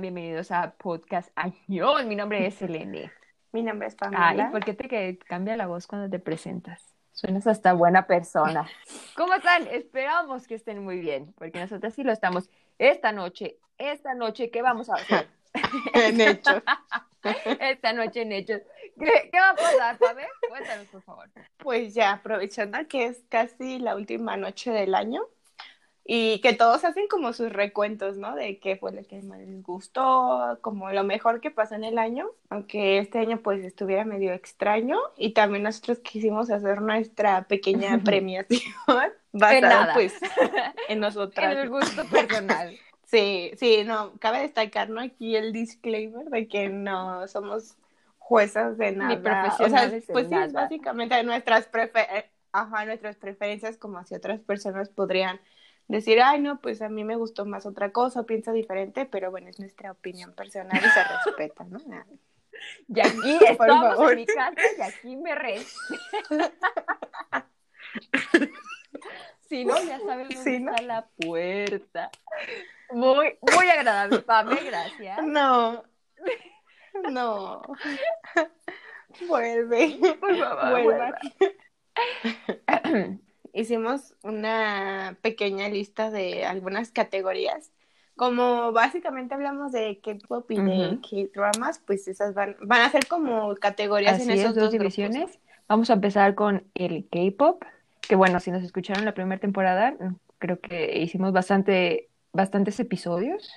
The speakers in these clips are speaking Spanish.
Bienvenidos a Podcast Añón. Mi nombre es Selene. Mi nombre es Pamela. Ay, ¿por qué te que cambia la voz cuando te presentas? Suenas hasta buena persona. ¿Cómo están? Esperamos que estén muy bien, porque nosotros sí lo estamos. Esta noche, esta noche, ¿qué vamos a hacer? en hechos. esta noche en hechos. ¿Qué, qué va a pasar, Pame? Cuéntanos, por favor. Pues ya, aprovechando que es casi la última noche del año, y que todos hacen como sus recuentos, ¿no? De qué fue lo que más les gustó, como lo mejor que pasó en el año, aunque este año pues estuviera medio extraño y también nosotros quisimos hacer nuestra pequeña premiación basada pues en nosotras. En el gusto personal. Sí, sí, no, cabe destacar, ¿no? Aquí el disclaimer de que no somos juezas de nada. Ni profesionales o sea, pues sí, nada. básicamente nuestras, prefer Ajá, nuestras preferencias como si otras personas podrían decir, ay, no, pues a mí me gustó más otra cosa, o pienso diferente, pero bueno, es nuestra opinión personal y se respeta, ¿no? Y aquí Por estamos favor. en mi casa y aquí me re. si no, ya saben dónde Sí, ¿no? está la puerta. Muy, muy agradable, Pame, gracias. No, no. Vuelve, Por favor, vuelva hicimos una pequeña lista de algunas categorías. Como básicamente hablamos de K-pop y uh -huh. de K-dramas, pues esas van, van a ser como categorías Así en esas dos, divisiones. Vamos a empezar con el K-pop, que bueno, si nos escucharon la primera temporada, creo que hicimos bastante bastantes episodios.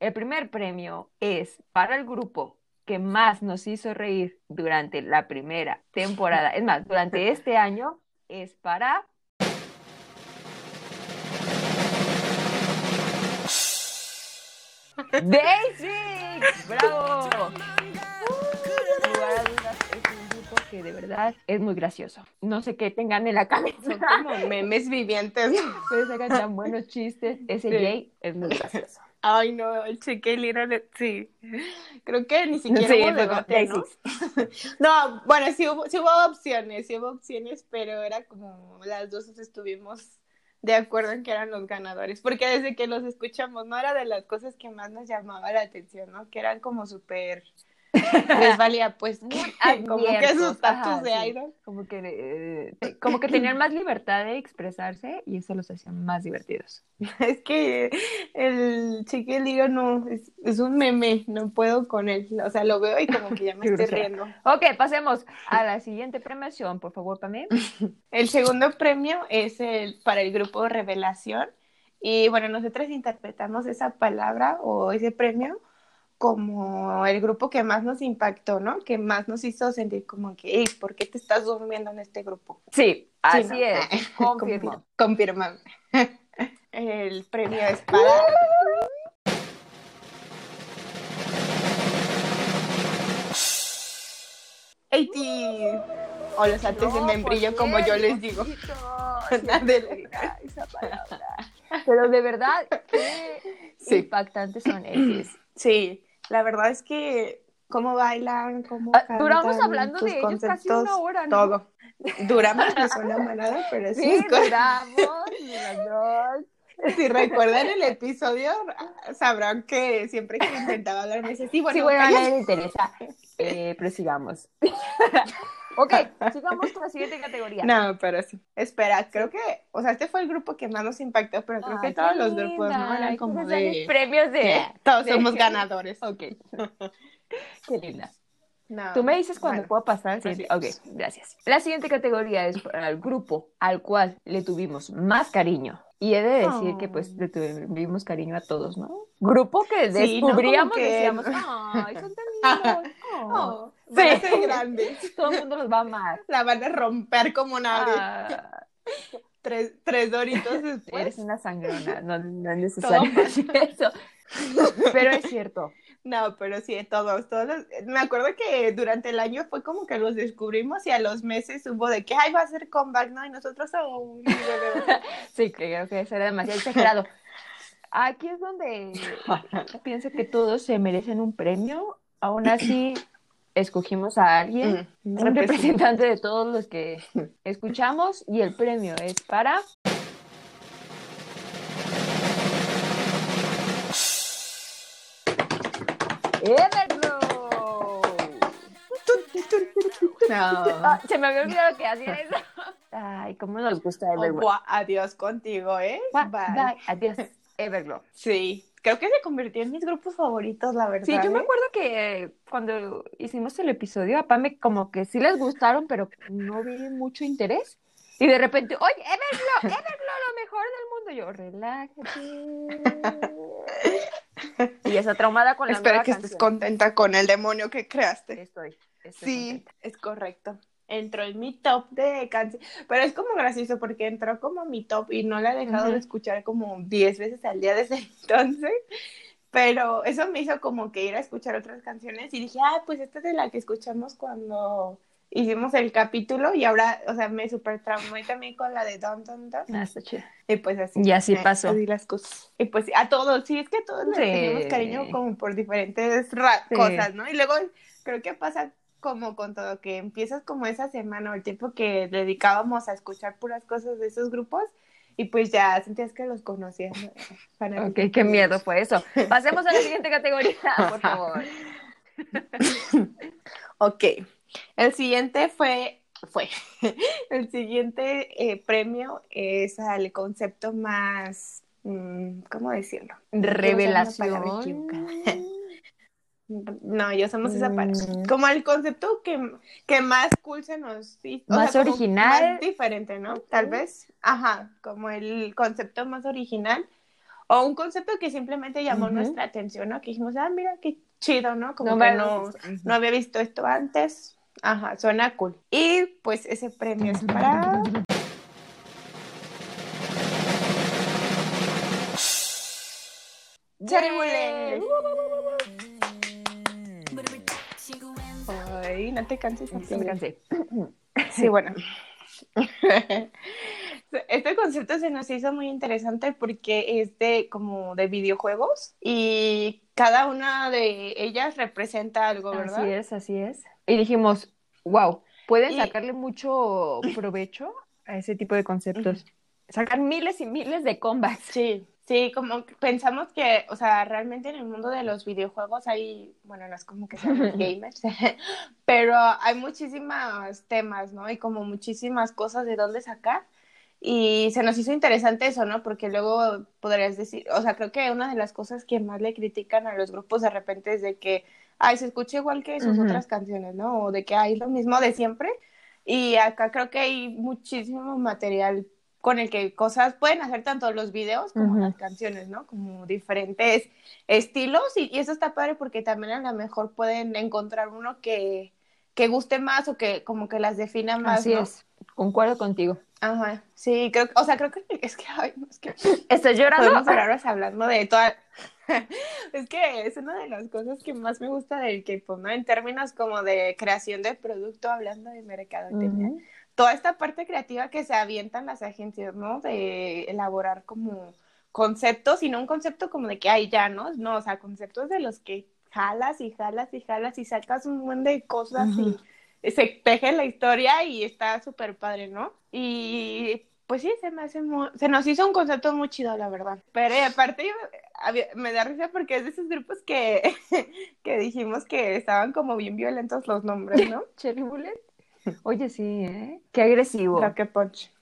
el primer premio es para el grupo que más nos hizo reír durante la primera temporada. Es más, durante este año es para Daisy. ¡Bravo! Que de verdad es muy gracioso. No sé qué tengan en la cabeza. Son como memes vivientes. Pero sacan tan buenos chistes. Ese Sí. Jay es muy gracioso. Ay, no, el cheque little, sí. Creo que ni siquiera Sí, hubo. No, bueno, sí hubo, sí hubo opciones, sí hubo opciones, pero era como las dos estuvimos de acuerdo en que eran los ganadores, porque desde que los escuchamos, no era de las cosas que más nos llamaba la atención, ¿no? Que eran como súper, les valía pues Muy como que su estatus de sí. idol. Como que, eh, como que tenían más libertad de expresarse y eso los hacía más divertidos. Es que el cheque little no, es, es un meme, no puedo con él, o sea, lo veo y como que ya me estoy riendo. Ok, pasemos a la siguiente premiación, por favor, Pamé. El segundo premio es el, para el grupo Revelación. Y bueno, nosotros interpretamos esa palabra o ese premio como el grupo que más nos impactó, ¿no? Que más nos hizo sentir como que, "Ey, ¿por qué te estás durmiendo en este grupo? Sí, así ¿no? es, confirmo. Confirma. El premio es para... Eighty. O los artes de No, membrillo, ¿por como yo les digo. Diga esa palabra. Pero de verdad, qué Sí. impactantes son ellos. Sí, la verdad es que cómo bailan, cómo Ah, cantan, duramos hablando de ellos casi una hora, ¿no? todo. Duramos una manada, pero sí, Sí, duramos dos. si recuerdan el episodio, sabrán que siempre que intentaba hablar me sí, bueno, sí, bueno, a cállate". nadie le interesa. Eh, pero sigamos. ok, sigamos con la siguiente categoría. No, pero sí. Espera, creo que, o sea, este fue el grupo que más nos impactó, pero creo Ay, que todos los grupos, ¿no? Eran como ¿quieres darles de... premios de... Yeah, todos de- somos ganadores. Ok. Qué linda. No, Tú me dices cuando bueno. puedo pasar al siguiente. Ok, gracias. La siguiente categoría es para el grupo al cual le tuvimos más cariño. Y he de decir que pues le tuvimos cariño a todos, ¿no? Grupo que Sí, ¿no? descubríamos Como y que- decíamos, ay, son tan lindos. Oh". Van a Sí. ser grandes. Todo el mundo los va a amar. La van a romper como nadie. Ah, Tres, tres doritos después. eres una sangrona, no, no es necesario eso. Pero es cierto. No, pero sí, todos, todos. los- Me acuerdo que durante el año fue como que los descubrimos y a los meses hubo de que, ay, va a ser comeback, ¿no? Y nosotros, oh, Sí, creo que eso era demasiado exagerado. Aquí es donde pienso que todos se merecen un premio. Aún así, escogimos a alguien, mm, un representante de todos los que escuchamos y el premio es para... ¡Everglow! No. Ah, se me había olvidado que hacía eso. Ay, cómo nos gusta Everglow. Oh, adiós contigo, ¿eh? Bye. Adiós, Everglow. Sí creo que se convirtió en mis grupos favoritos, la verdad. Sí, yo me ¿eh? acuerdo que cuando hicimos el episodio, a Pame como que sí les gustaron, pero no vi mucho interés. Y de repente, oye, Everglow, Everglow, lo mejor del mundo. Yo, relájate. Y esa traumada con la Espero nueva que estés contenta con el demonio que creaste. Estoy, estoy Sí, contenta. es correcto. Entró en mi top de canciones, pero es como gracioso porque entró como mi top y no la he dejado de escuchar como 10 veces al día desde entonces. Pero eso me hizo como que ir a escuchar otras canciones y dije, ah, pues esta es de la que escuchamos cuando hicimos el capítulo y ahora, o sea, me super traumé también con la de Don Don Don. Ah, está chido. Y pues así. Y así eh, pasó. así las cosas. Y pues a todos, sí, es que a todos les Sí. tenemos cariño como por diferentes Sí. cosas, ¿no? Y luego creo que pasa como con todo, que empiezas como esa semana o el tiempo que dedicábamos a escuchar puras cosas de esos grupos y pues ya sentías que los conocías. ¿no? Ok, qué miedo fue eso. Pasemos a la siguiente categoría, por favor. Ok, el siguiente fue, fue, el siguiente eh, premio es al concepto más, mm, ¿cómo decirlo? Revelación. No, ya usamos esa parte. Mm. Como el concepto que, que más cool se nos hizo. o Más sea, original. Más diferente, ¿no? Tal vez. Ajá, como el concepto más original. O un concepto que simplemente llamó nuestra atención, ¿no? Que dijimos, ah, mira, qué chido, ¿no? Como No que no, no había visto esto antes. Ajá, suena cool. Y pues ese premio es para... No te canses. Sí, me cansé. Sí, bueno. Este concepto se nos hizo muy interesante porque es de como de videojuegos y cada una de ellas representa algo, ¿verdad? Así es, así es. Y dijimos, wow, pueden Y- sacarle mucho provecho a ese tipo de conceptos. Sacar miles y miles de comebacks. Sí, sí, como pensamos que, o sea, realmente en el mundo de los videojuegos hay, bueno, no es como que seamos gamers, pero hay muchísimos temas, ¿no? Y como muchísimas cosas de dónde sacar. Y se nos hizo interesante eso, ¿no? Porque luego podrías decir, o sea, creo que una de las cosas que más le critican a los grupos de repente es de que, ay, se escucha igual que sus Ujú. otras canciones, ¿no? O de que hay lo mismo de siempre. Y acá creo que hay muchísimo material con el que cosas pueden hacer tanto los videos como las canciones, ¿no? Como diferentes estilos y, y eso está padre porque también a lo mejor pueden encontrar uno que, que guste más o que como que las defina más, Así ¿no? es, concuerdo contigo. Ajá, sí, creo, o sea, creo que es que, ay, es que ¿Estás llorando? podemos horas hablando de toda, es que es una de las cosas que más me gusta del K-pop, ¿no? En términos como de creación de producto, hablando de mercadotecnia Ujú. Toda esta parte creativa que se avientan las agencias, ¿no? De elaborar como conceptos y no un concepto como de que hay ya, ¿no? No, o sea, conceptos de los que jalas y jalas y jalas y sacas un montón de cosas y se teje la historia y está súper padre, ¿no? Y pues sí, se me hace muy- se nos hizo un concepto muy chido, la verdad. Pero aparte yo- me da risa porque es de esos grupos que, que dijimos que estaban como bien violentos los nombres, ¿no? Cherry Bullet. Oye, sí, ¿eh? Qué agresivo. Rocket Punch.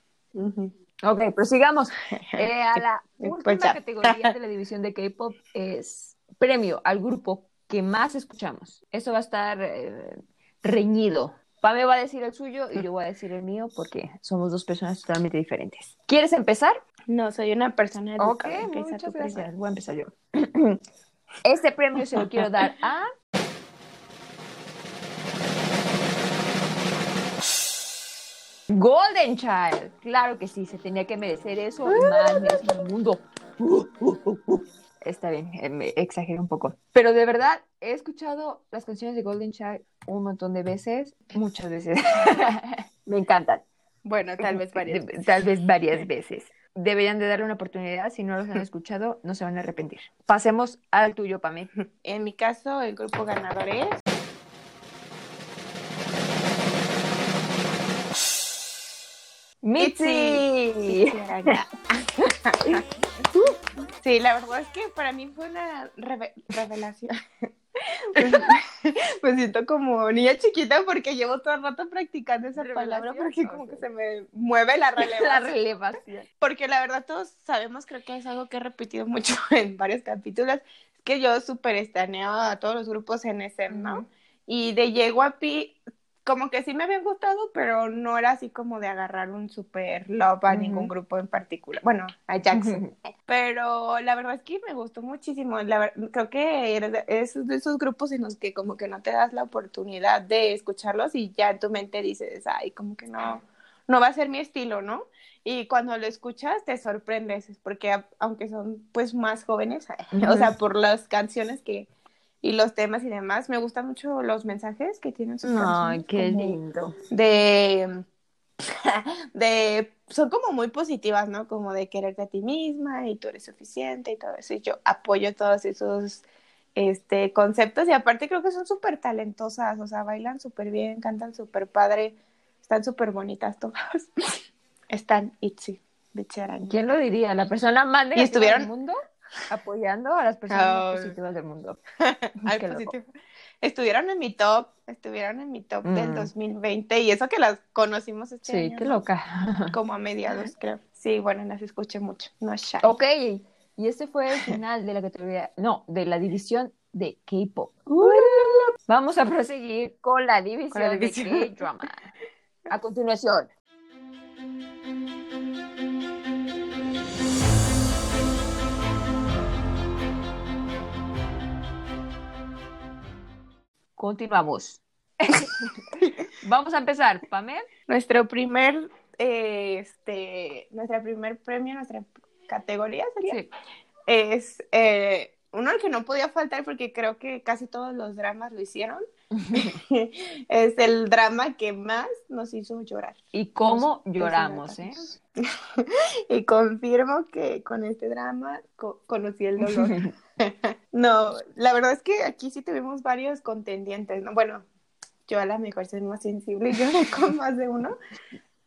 Ok, prosigamos. Eh, a la Pues última categoría de la división de K-pop es premio al grupo que más escuchamos. Eso va a estar eh, reñido. Pame va a decir el suyo y yo voy a decir el mío porque somos dos personas totalmente diferentes. ¿Quieres empezar? No, soy una persona Ok, educada. Empieza muchas gracias. Voy a empezar yo. Este premio se lo quiero dar a. Golden Child. Claro que sí, se tenía que merecer eso y más merecer el mundo. Está bien, eh, me exageré un poco. Pero de verdad, he escuchado las canciones de Golden Child un montón de veces, muchas veces. me encantan. Bueno, tal vez varias. De- Tal vez varias veces. Deberían de darle una oportunidad. Si no los han escuchado, no se van a arrepentir. Pasemos al tuyo, Pame. En mi caso, el grupo ganador es. ¡Mitzi! Sí, la verdad es que para mí fue una reve- revelación. me siento como niña chiquita porque llevo todo el rato practicando esa palabra porque como que se me mueve la La relevancia. relevación. Porque la verdad todos sabemos, creo que es algo que he repetido mucho en varios capítulos, es que yo súper estaneaba a todos los grupos en ese, ¿no? Ujú. Y de Yeguapi, como que sí me habían gustado, pero no era así como de agarrar un super love a ningún grupo en particular. Bueno, a Jackson. Pero la verdad es que me gustó muchísimo. La ver- creo que eres de- es de esos grupos en los que como que no te das la oportunidad de escucharlos y ya en tu mente dices, ay, como que no, no va a ser mi estilo, ¿no? Y cuando lo escuchas te sorprendes, porque aunque son pues más jóvenes, o sea, por las canciones que y los temas y demás, me gustan mucho los mensajes que tienen sus Ay, qué lindo. de, de, son como muy positivas, ¿no? Como de quererte a ti misma y tú eres suficiente y todo eso. Y yo apoyo todos esos este, conceptos y aparte creo que son súper talentosas, o sea, bailan súper bien, cantan súper padre, están súper bonitas todas. Están itzy, bitchy araña. ¿Quién lo diría? La persona más negativa estuvieron- del mundo apoyando a las personas Ay. positivas del mundo. Ay, Qué positivo. Estuvieron en mi top, estuvieron en mi top del Mm. 2020 y eso que las conocimos este Sí, año, qué ¿no? loca. Como a mediados, creo. Sí, bueno, las escuché mucho. No es shy. Ok, y este fue el final de la categoría, no, de la división de K-pop. Vamos a proseguir con la división, Con la división. de K-drama. A continuación. Continuamos. Vamos a empezar, Pamela. Nuestro primer, eh, este, nuestra primer premio, nuestra categoría sería, Sí. es eh, uno al que no podía faltar porque creo que casi todos los dramas lo hicieron. es el drama que más nos hizo llorar. Y cómo Nos lloramos, ¿eh? y confirmo que con este drama co- conocí el dolor. No, la verdad es que aquí sí tuvimos varios contendientes, ¿no? Bueno, yo a la mejor soy más sensible y lloré con más de uno,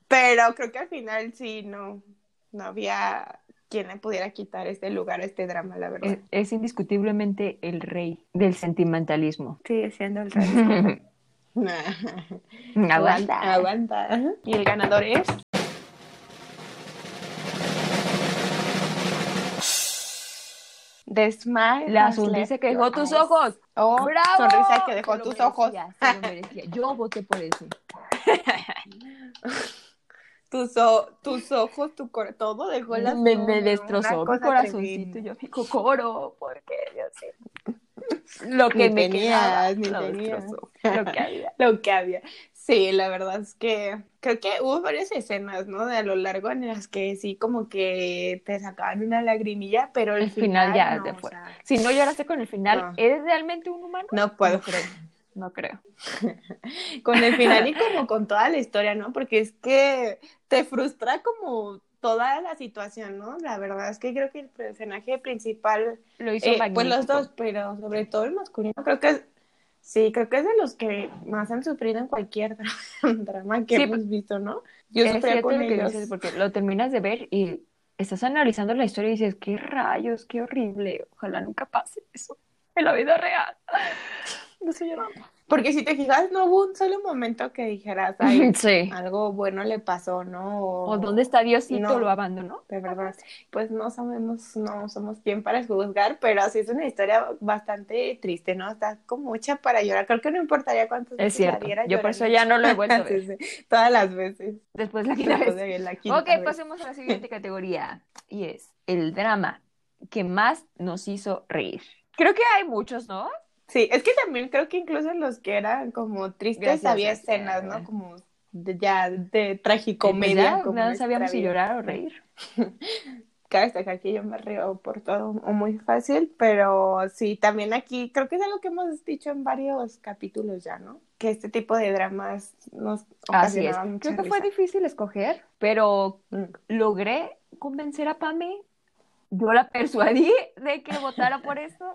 pero creo que al final sí, no, no había quien le pudiera quitar este lugar a este drama, la verdad. Es, es indiscutiblemente el rey del sentimentalismo. Sigue siendo el rey. Aguanta. aguanta. Y el ganador es... The Smile La sonrisa que dejó tus Eyes. ojos. Oh, ¡Bravo! sonrisa que dejó tus merecía, ojos. se lo merecía. Yo voté por ese. Tus, o- tus ojos, tu cor todo dejó las me, destrozó mi corazoncito. tremenda. Yo fico coro, porque Dios mío. Lo que Ni me tenías, quedaba, ni lo tenías. destrozó. Lo que había. Lo que había. Sí, la verdad es que creo que hubo varias escenas, ¿no? De a lo largo en las que sí como que te sacaban una lagrimilla, pero el, final ya no, te o fue. sea, Si no lloraste con el final, No. ¿eres realmente un humano? no puedo. No creo. No creo. con el final y como con toda la historia, ¿no? Porque es que te frustra como toda la situación, ¿no? La verdad es que creo que el personaje principal, Lo hizo eh, pues los dos, pero sobre todo el masculino, creo que es, sí, creo que es de los que más han sufrido en cualquier dra- drama que Sí, hemos visto, ¿no? Yo cierto con lo que dices, porque lo terminas de ver y estás analizando la historia y dices, qué rayos, qué horrible, ojalá nunca pase eso en la vida real. No estoy llorando. Porque si te fijas, no hubo un solo momento que dijeras, ay, Sí. algo bueno le pasó, ¿no? O dónde está Diosito, No. lo abandonó. De verdad, pues no sabemos, no somos quien para juzgar, pero sí es una historia bastante triste, ¿no? Está como hecha para llorar. Creo que no importaría cuántas Es veces la cierto. Yo por eso ya no lo he vuelto a Sí, ver. sí, Todas las veces. Después la quinta Después vez. la quinta Ok, vez. pasemos a la siguiente categoría. Y es el drama que más nos hizo reír. Creo que hay muchos, ¿no? Sí, es que también creo que incluso los que eran como tristes Gracias, había escenas, ¿no? Como de, ya de Pues tragicomedia. como no sabíamos si llorar o reír. Cabe destacar que yo me río por todo o muy fácil, pero sí, también aquí creo que es algo que hemos dicho en varios capítulos ya, ¿no? Que este tipo de dramas nos Así es. ocasionaban mucha Creo que fue difícil escoger, pero Mm. logré convencer a Pame. Yo la persuadí de que votara por esto.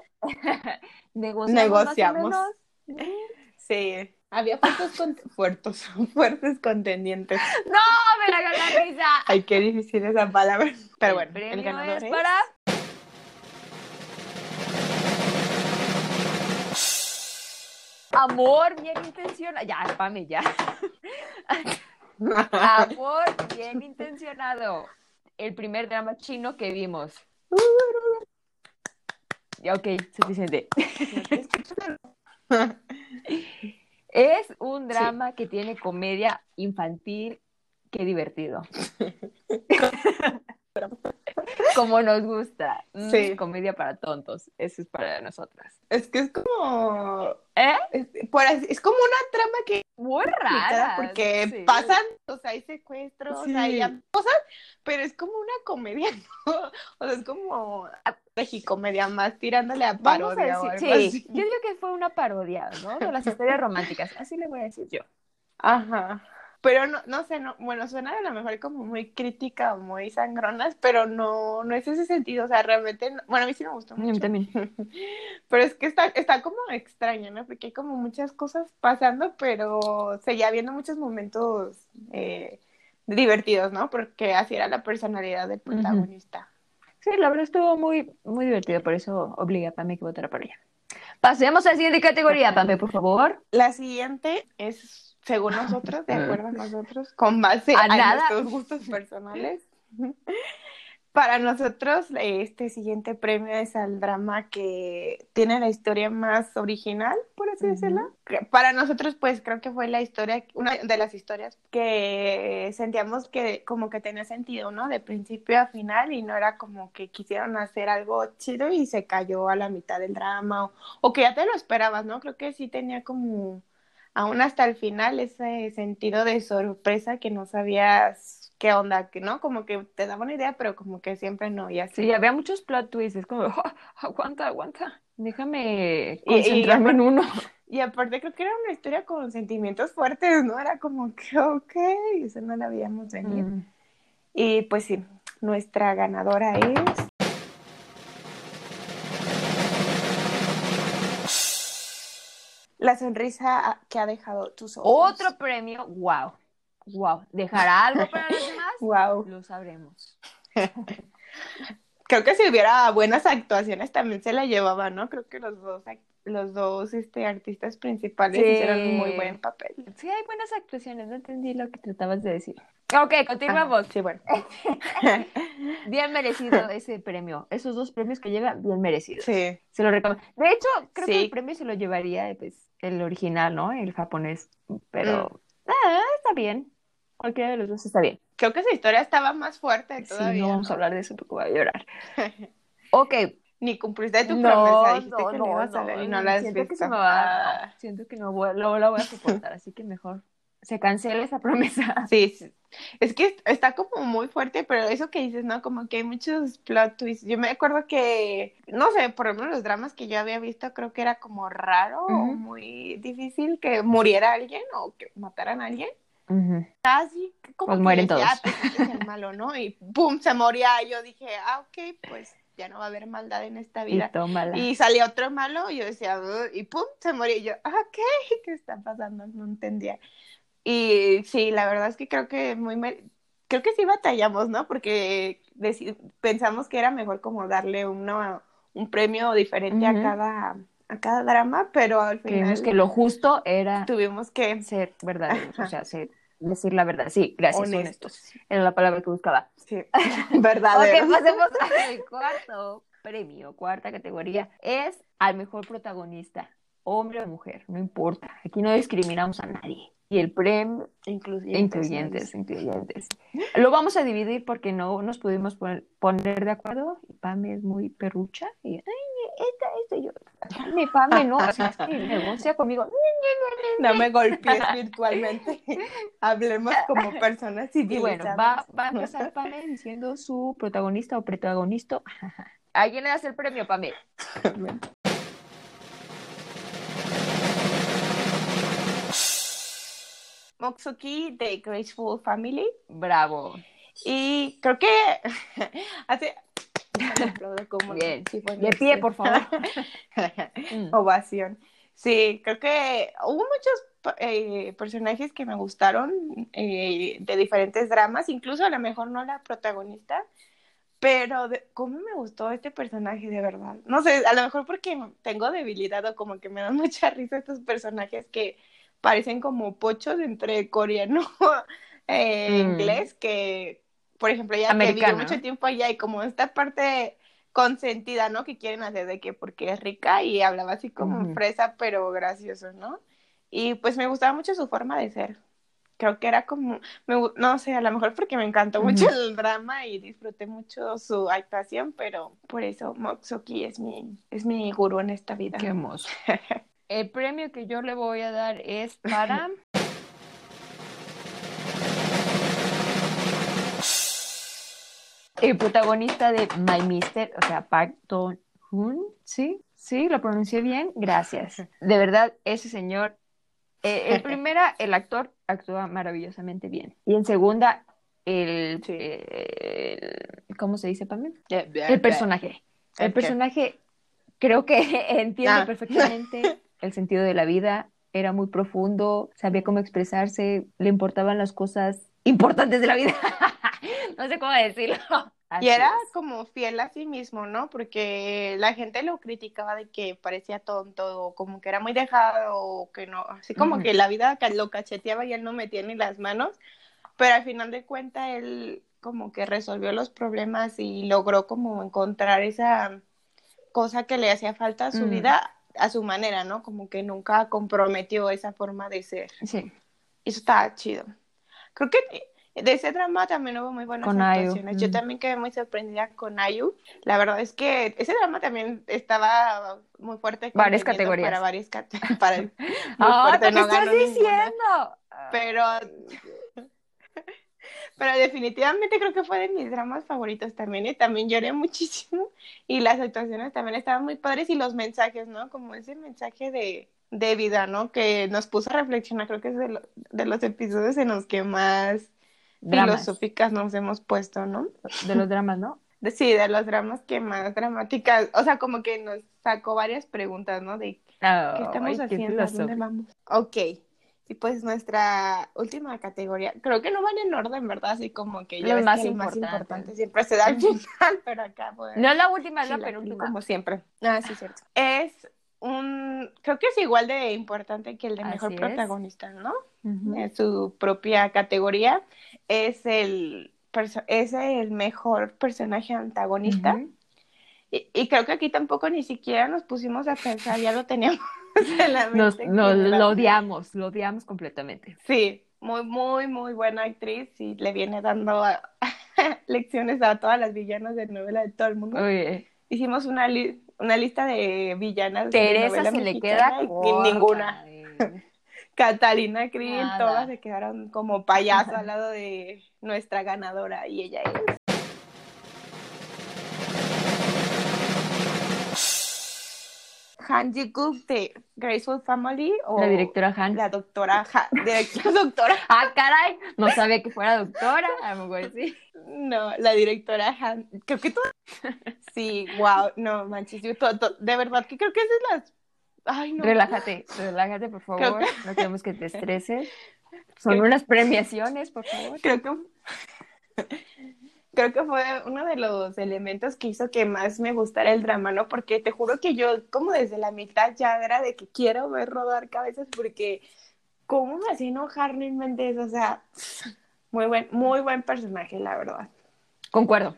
Negociamos. Negociamos. más o menos. Sí, había fuertes, con- fuertes, fuertes contendientes. ¡No! ¡Me la ganó la risa! Ay, qué difícil esa palabra. Pero bueno, premio el ganador es es... para Amor bien intencionado. Ya, Pame, ya. Amor bien intencionado. El primer drama chino que vimos. Ya, ok, suficiente. Es un drama que tiene comedia infantil. Qué divertido. Como nos gusta. Mm, Sí. Comedia para tontos. Eso es para nosotras. Es que es como. ¿Eh? Es, por así- es como una trama que Muy rara. porque sí. pasan, o sea, hay secuestros, Sí. hay cosas, pero es como una comedia, ¿no? O sea, es como comedia más tirándole a Vamos a parodia o decir, algo sí, así. yo digo que fue una parodia, ¿no? De las historias románticas. Así le voy a decir yo. Ajá. Pero no, no sé, no, bueno, suena a lo mejor como muy crítica o muy sangronas, pero no, no es ese sentido, o sea, realmente, no- bueno, a mí sí me gustó mucho. también. Pero es que está, está como extraño, ¿no? Porque hay como muchas cosas pasando, pero seguía habiendo muchos momentos eh, divertidos, ¿no? Porque así era la personalidad del protagonista. Sí, la verdad estuvo muy, muy divertido, por eso obliga a Pame que votara por ella. Pasemos a la siguiente categoría, Pame, por favor. La siguiente es, según nosotros, de acuerdo a nosotros, con base A a, nada. nuestros gustos personales. Para nosotros, este siguiente premio es al drama que tiene la historia más original, por así decirlo. Para nosotros, pues creo que fue la historia, una de las historias que sentíamos que como que tenía sentido, ¿no? De principio a final y no era como que quisieron hacer algo chido y se cayó a la mitad del drama o, o que ya te lo esperabas, ¿no? Creo que sí tenía como aún hasta el final ese sentido de sorpresa que no sabías qué onda, que no, como que te daba una idea, pero como que siempre no, y así. Sí, había muchos plot twists, es como, "Ah, aguanta, aguanta, déjame Y- y concentrarme en uno. Y aparte creo que era una historia con sentimientos fuertes, ¿no? Era como que, ok, eso no la habíamos venir. Mm. Y pues sí, nuestra ganadora es... La sonrisa que ha dejado tus ojos. Otro premio, wow, wow. ¿Dejará algo para los demás? Wow. Lo sabremos. Creo que si hubiera buenas actuaciones también se la llevaba, ¿no? Creo que los dos, los dos este, artistas principales Sí. hicieron un muy buen papel. Sí, hay buenas actuaciones, no entendí lo que tratabas de decir. Ok, continuamos. Ah, sí, bueno. Bien merecido ese premio. Esos dos premios que llevan, bien merecidos. sí. Se lo recomiendo. De hecho, creo que Sí. el premio se lo llevaría pues, el original, ¿no? El japonés. Pero Mm. ah, está bien. Cualquiera de los dos está bien. Creo que esa historia estaba más fuerte Sí, todavía. no vamos a ¿no? hablar de eso porque voy a llorar. Ok. Ni cumpliste tu No, promesa, dijiste no, que no, le ibas a no, ver y no la has siento que visto. se me va, Ah. no, siento que no voy, lo, lo voy a soportar, así que mejor se cancela esa promesa. Sí, sí. es que está como muy fuerte, pero eso que dices, ¿no? Como que hay muchos plot twists. Yo me acuerdo que, no sé, por ejemplo, los dramas que yo había visto, creo que era como raro o muy difícil que muriera alguien o que mataran a alguien. Ujú. Así como Pues que mueren decía, todos. "Ah, pues este es el malo, ¿no? Y pum, se moría. Y yo dije, ah, ok, pues ya no va a haber maldad en esta Y vida. Y salía otro malo y yo decía, y pum, se moría. Y yo, ah, ok, ¿qué está pasando? No entendía. Y sí, la verdad es que creo que muy creo que sí batallamos, ¿no? Porque pensamos que era mejor como darle una, un premio diferente a cada a cada drama, pero al Creemos final que lo justo era tuvimos que ser verdaderos, o sea, ser- decir la verdad. Sí, gracias, honestos. honestos. Era la palabra que buscaba. Sí, Ok, verdaderos. pasemos al cuarto premio, cuarta categoría. Es al mejor protagonista, hombre o mujer, no importa. Aquí no discriminamos a nadie. Y el premio, Incluyentes. incluyentes, incluyentes. Lo vamos a dividir porque no nos pudimos pon- poner de acuerdo. Y Pame es muy perrucha. Y, ay, esta, esta, yo. Mi Pame no, sea, es que negocia conmigo. No me golpees virtualmente. Hablemos como personas Y bueno, civilizadas. va, va a empezar Pame diciendo su protagonista o protagonista. ¿A quién le das el premio, Pame? Motsuki de Graceful Family. Bravo. Y creo que hace. Como Bien. si fuera De pie, por favor. Ovación. Sí, creo que hubo muchos eh, personajes que me gustaron eh, de diferentes dramas, incluso a lo mejor no la protagonista, Pero, de, ¿cómo me gustó este personaje de verdad? No sé, a lo mejor porque tengo debilidad o como que me dan mucha risa estos personajes que parecen como pochos entre coreano e Mm. inglés, que, por ejemplo, ya vivió mucho tiempo allá y como esta parte consentida, ¿no? Que quieren hacer de que porque es rica y hablaba así como Ujú. fresa, pero gracioso, ¿no? Y pues me gustaba mucho su forma de ser. Creo que era como, me no sé, a lo mejor porque me encantó mucho el drama y disfruté mucho su actuación, pero por eso Moksuki es mi, es mi gurú en esta vida. Qué hermoso. El premio que yo le voy a dar es para. El protagonista de My Mister, o sea, Park Do-hoon, ¿sí? Sí, lo pronuncié bien, gracias. De verdad, ese señor, eh, en primera, el actor actúa maravillosamente bien. Y en segunda, el, Sí. el- ¿cómo se dice, Pamela? El personaje. El personaje creo que entiende Ah. perfectamente el sentido de la vida, era muy profundo, sabía cómo expresarse, le importaban las cosas importantes de la vida. no sé cómo decirlo. Así Y era es. como fiel a sí mismo, ¿no? Porque la gente lo criticaba de que parecía tonto, o como que era muy dejado, o que no, así como que la vida lo cacheteaba y él no metía ni las manos, pero al final de cuentas él como que resolvió los problemas y logró como encontrar esa cosa que le hacía falta a su Mm. vida a su manera, ¿no? Como que nunca comprometió esa forma de ser. Sí. Eso estaba chido. Creo que de ese drama también hubo muy buenas Con Ayu, actuaciones. Yo mm. también quedé muy sorprendida con Ayu. La verdad es que ese drama también estaba muy fuerte. Varias categorías. Para varias categorías. Para... muy Ah, fuerte, ¿qué no estás ganó ninguna. diciendo? Pero... Pero definitivamente creo que fue de mis dramas favoritos también, y también lloré muchísimo y las actuaciones también estaban muy padres y los mensajes, ¿no? Como ese mensaje de, de vida, ¿no? Que nos puso a reflexionar, creo que es de, lo- de los episodios en los que más Dramas. filosóficas nos hemos puesto, ¿no? De los dramas, ¿no? De- sí, de los dramas que más dramáticas, o sea, como que nos sacó varias preguntas, ¿no? De ¿Qué estamos Ay, qué haciendo? ¿A dónde vamos? Ok. Y pues nuestra última categoría, creo que no van en orden, ¿verdad? Así como que ya ves más que el más importante siempre se da al final, pero acá pues, No es la última, es la penúltima. como siempre. Ah, sí, cierto. Es un, creo que es igual de importante que el de mejor Así es. protagonista, ¿no? En su propia categoría. Es el, es el mejor personaje antagonista. Y, y creo que aquí tampoco ni siquiera nos pusimos a pensar, ya lo teníamos en la Nos, mente. nos- era. lo odiamos, lo odiamos completamente. Sí, muy, muy, muy buena actriz y le viene dando a- lecciones a todas las villanas de novela de todo el mundo. Oye, Hicimos una, li- una lista de villanas de Teresa novela se le queda y corta, ninguna. eh. Catalina Krill, todas se quedaron como payaso al lado de nuestra ganadora y ella es Han Ji-guk de Graceful Family o La directora Han. la doctora Ha- direct- la doctora Ah, caray, no sabía que fuera doctora, a lo mejor sí. no la directora Han creo que tú sí wow no manches yo to- to- de verdad que creo que esas las ay no Relájate, relájate, por favor. No queremos que te estreses. Son Creo- unas premiaciones, por favor. creo que creo que fue uno de los elementos que hizo que más me gustara el drama, ¿no? Porque te juro que yo como desde la mitad ya era de que quiero ver rodar cabezas porque cómo me hacía enojar Lin Méndez, o sea, muy buen muy buen personaje, la verdad. Concuerdo,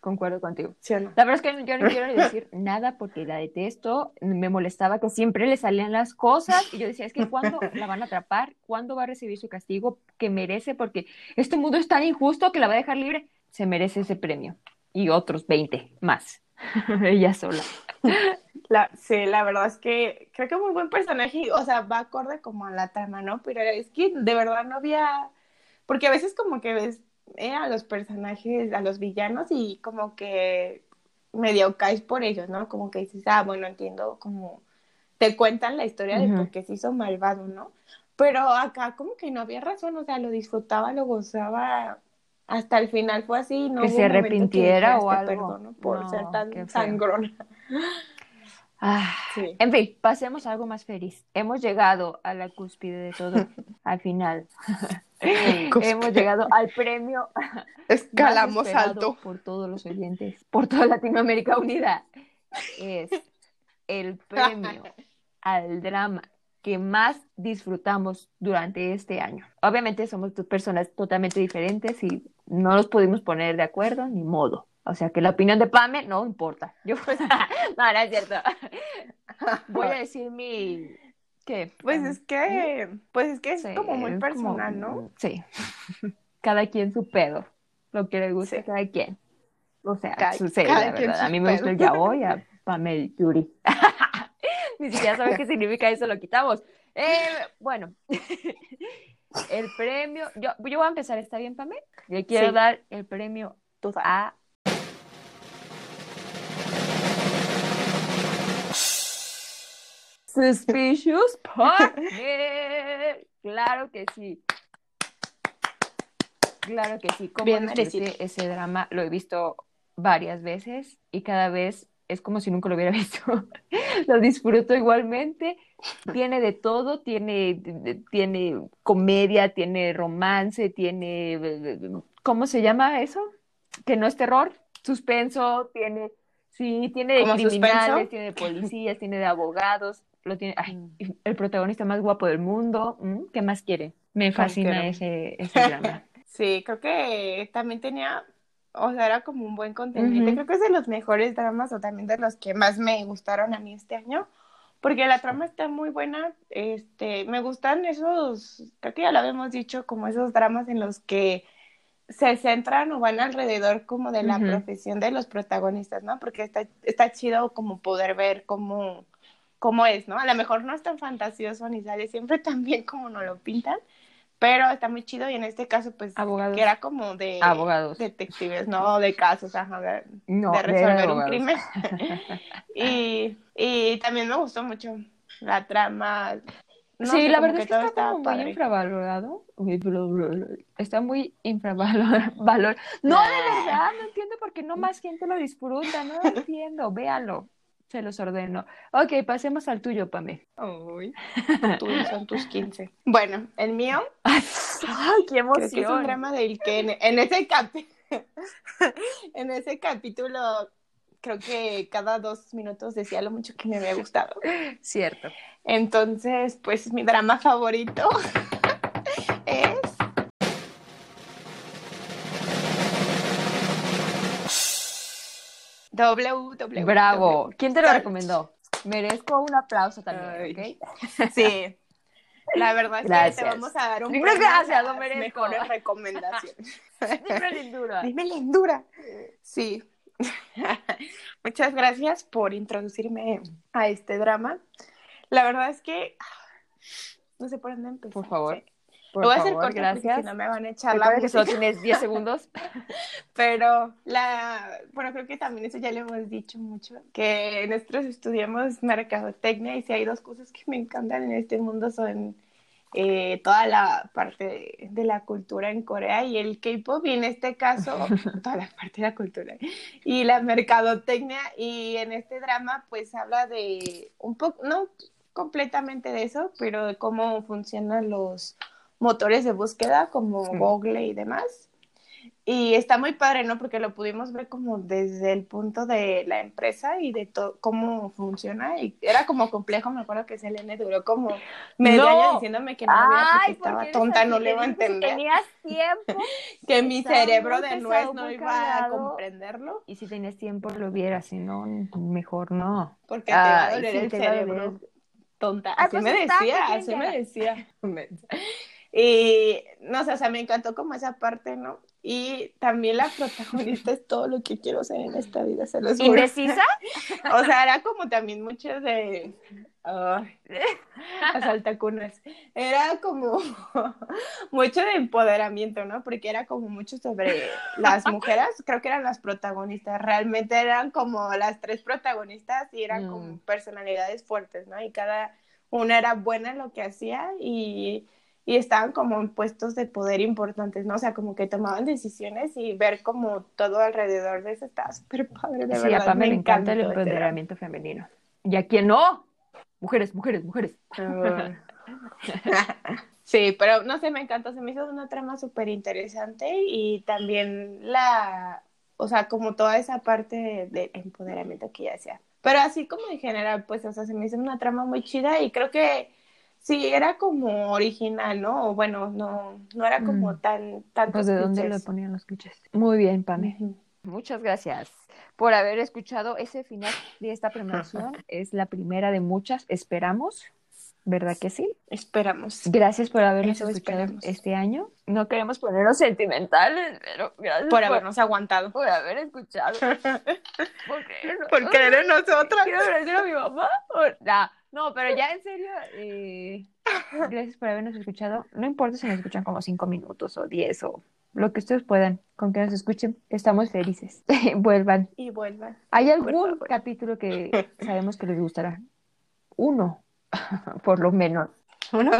concuerdo contigo. ¿Sí no? La verdad es que yo no quiero decir nada porque la detesto. Me molestaba que siempre le salían las cosas y yo decía, es que ¿cuándo la van a atrapar? ¿Cuándo va a recibir su castigo que merece? Porque este mundo es tan injusto que la va a dejar libre. Se merece ese premio. Y otros 20 más. Ella sola. La, sí, la verdad es que creo que muy buen personaje, o sea, va acorde como a la trama, ¿no? Pero es que de verdad no había, porque a veces como que ves eh, a los personajes, a los villanos y como que medio caes por ellos, ¿no? Como que dices, ah, bueno, entiendo, como te cuentan la historia de por qué se hizo malvado, ¿no? Pero acá como que no había razón, o sea, lo disfrutaba, lo gozaba, hasta el final fue así, no Que hubo se arrepintiera dijera, o "Te algo". perdono por No, ser tan sangrona. Ah, Sí. En fin, pasemos a algo más feliz. Hemos llegado a la cúspide de todo, al final. Hemos llegado al premio. Escalamos alto. Por todos los oyentes, por toda Latinoamérica Unida. Es el premio al drama que más disfrutamos durante este año. Obviamente somos dos personas totalmente diferentes y no nos pudimos poner de acuerdo, ni modo. O sea que la opinión de Pame no importa. Yo pues, no, no es cierto. Voy a decir mi ¿qué? Pues es que, pues es que es como muy personal, ¿no? Sí. Cada quien su pedo. Lo que le guste a cada quien. O sea, cada, sucede, la verdad. A mí me gusta el yaoi, a Pame Yuri. Ni siquiera sabe qué significa eso, lo quitamos. Eh, bueno, el premio, yo, yo voy a empezar, ¿está bien, Pame? Le quiero dar el premio a Suspicious Partner. Claro que sí. Claro que sí. Como ese drama lo he visto varias veces y cada vez es como si nunca lo hubiera visto. lo disfruto igualmente. Tiene de todo, tiene, tiene comedia, tiene romance, tiene, ¿cómo se llama eso? Que no es terror, suspenso, tiene, sí, tiene de criminales, tiene de policías, tiene de abogados, lo tiene, mm. el protagonista más guapo del mundo, ¿qué más quiere? Me fascina ese, ese drama. sí, creo que también tenía o sea, era como un buen contenido. Creo que es de los mejores dramas o también de los que más me gustaron a mí este año, porque la trama está muy buena. Este, me gustan esos, creo que ya lo habíamos dicho, como esos dramas en los que se centran o van alrededor como de la profesión de los protagonistas, ¿no? Porque está, está chido como poder ver cómo, cómo es, ¿no? A lo mejor no es tan fantasioso ni sale siempre tan bien como nos lo pintan, pero está muy chido y en este caso pues que era como de abogados. detectives no de casos ajá, de, resolver un crimen. Y, y también me gustó mucho la trama. Sí, la verdad es que está, como muy infravalorado. Está muy infravalorado. No, de verdad, no entiendo por qué no más gente lo disfruta, no lo entiendo, véalo se los ordeno. Ok, pasemos al tuyo, Pame. Uy, tuyos son tus 15. Bueno, el mío. ¡Ay, qué emoción! que es un drama del que en, ese en ese capítulo creo que cada dos minutos decía lo mucho que me había gustado. Cierto. Entonces, pues mi drama favorito es www. Bravo. ¿Quién te lo recomendó? Merezco un aplauso también, ¿ok? Sí. La verdad es que te vamos a dar un premio gracias, lo merezco. mejores recomendaciones. Dime lindura. Dime lindura. Sí. Muchas gracias por introducirme a este drama. La verdad es que no sé por dónde empezar. Por favor. Por voy a hacer corta gracias. Si no me van a echar la que solo tienes 10 segundos. Pero la, bueno, creo que también eso ya le hemos dicho mucho, que nosotros estudiamos mercadotecnia y si hay dos cosas que me encantan en este mundo son eh, toda la parte de, la cultura en Corea y el K-pop y en este caso toda la parte de la cultura y la mercadotecnia y en este drama pues habla de un poco, no completamente de eso, pero de cómo funcionan los motores de búsqueda como Google y demás. Y está muy padre, ¿no? Porque lo pudimos ver como desde el punto de la empresa y de cómo funciona. Y era como complejo, me acuerdo que Selene duró como medio año diciéndome que no había, porque estaba tonta, no le iba a entender. Tenías tiempo. que mi cerebro de nuez no iba a comprenderlo. Y si tenías tiempo lo vieras, si no, mejor no. Porque te va a doler el cerebro. Tonta, así pues me decía, así me decía. Y no sé, o sea, me encantó como esa parte, ¿no? Y también la protagonista es todo lo que quiero ser en esta vida, se los juro. ¿Indecisa? o sea, era como también mucho de... Uh, asaltacunas. Era como mucho de empoderamiento, ¿no? Porque era como mucho sobre las mujeres, creo que eran las protagonistas, realmente eran como las tres protagonistas y eran como mm. personalidades fuertes, ¿no? Y cada una era buena en lo que hacía y y estaban como en puestos de poder importantes, ¿no? O sea, como que tomaban decisiones y ver como todo alrededor de eso estaba súper padre, de sí, verdad. a me, encanta el empoderamiento femenino. ¿Y a quién no? Mujeres, mujeres, mujeres. Sí, pero no sé, me encantó, se me hizo una trama súper interesante y también la, o sea, como toda esa parte de, de empoderamiento que ella hacía. Pero así como en general, pues, o sea, se me hizo una trama muy chida y creo que sí, era como original, ¿no? O bueno, no, no era como Mm. tan, tantos Pues de dónde le clichés. ponían los clichés. Muy bien, Pame. Ujú. Muchas gracias por haber escuchado ese final de esta premiación. Es la primera de muchas, esperamos. ¿Verdad que sí? Esperamos. Gracias por habernos Eso escuchado esperamos. este año. No queremos ponernos sentimentales, pero gracias Por habernos aguantado. por haber escuchado. ¿Por qué? Por querer en nosotras. Quiero agradecer a mi mamá. por- Nah, no, pero ya en serio, eh, gracias por habernos escuchado. No importa si nos escuchan como cinco minutos o diez o lo que ustedes puedan. Con que nos escuchen, estamos felices. Vuelvan. Y vuelvan. ¿Hay algún capítulo que sabemos que les gustará? Uno, por lo menos. Uno,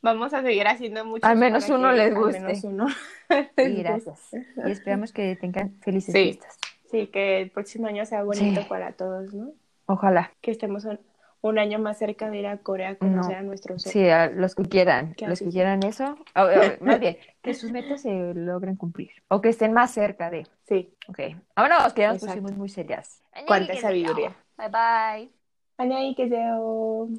vamos a seguir haciendo mucho. Al menos uno les Al guste. menos uno. Y gracias. Y esperamos que tengan felices Sí. fiestas. Sí, que el próximo año sea bonito Sí. para todos, ¿no? Ojalá. Que estemos un año más cerca de ir a Corea a conocer a nuestros Sí, a los que quieran, Que los así que sea. quieran eso, o- o, más bien, que sus metas se logren cumplir o que estén más cerca de. Sí. Ok, vámonos, que ya nos Exacto. pusimos muy serias. Cuánta sabiduría. Bye bye. 안녕히 계세요.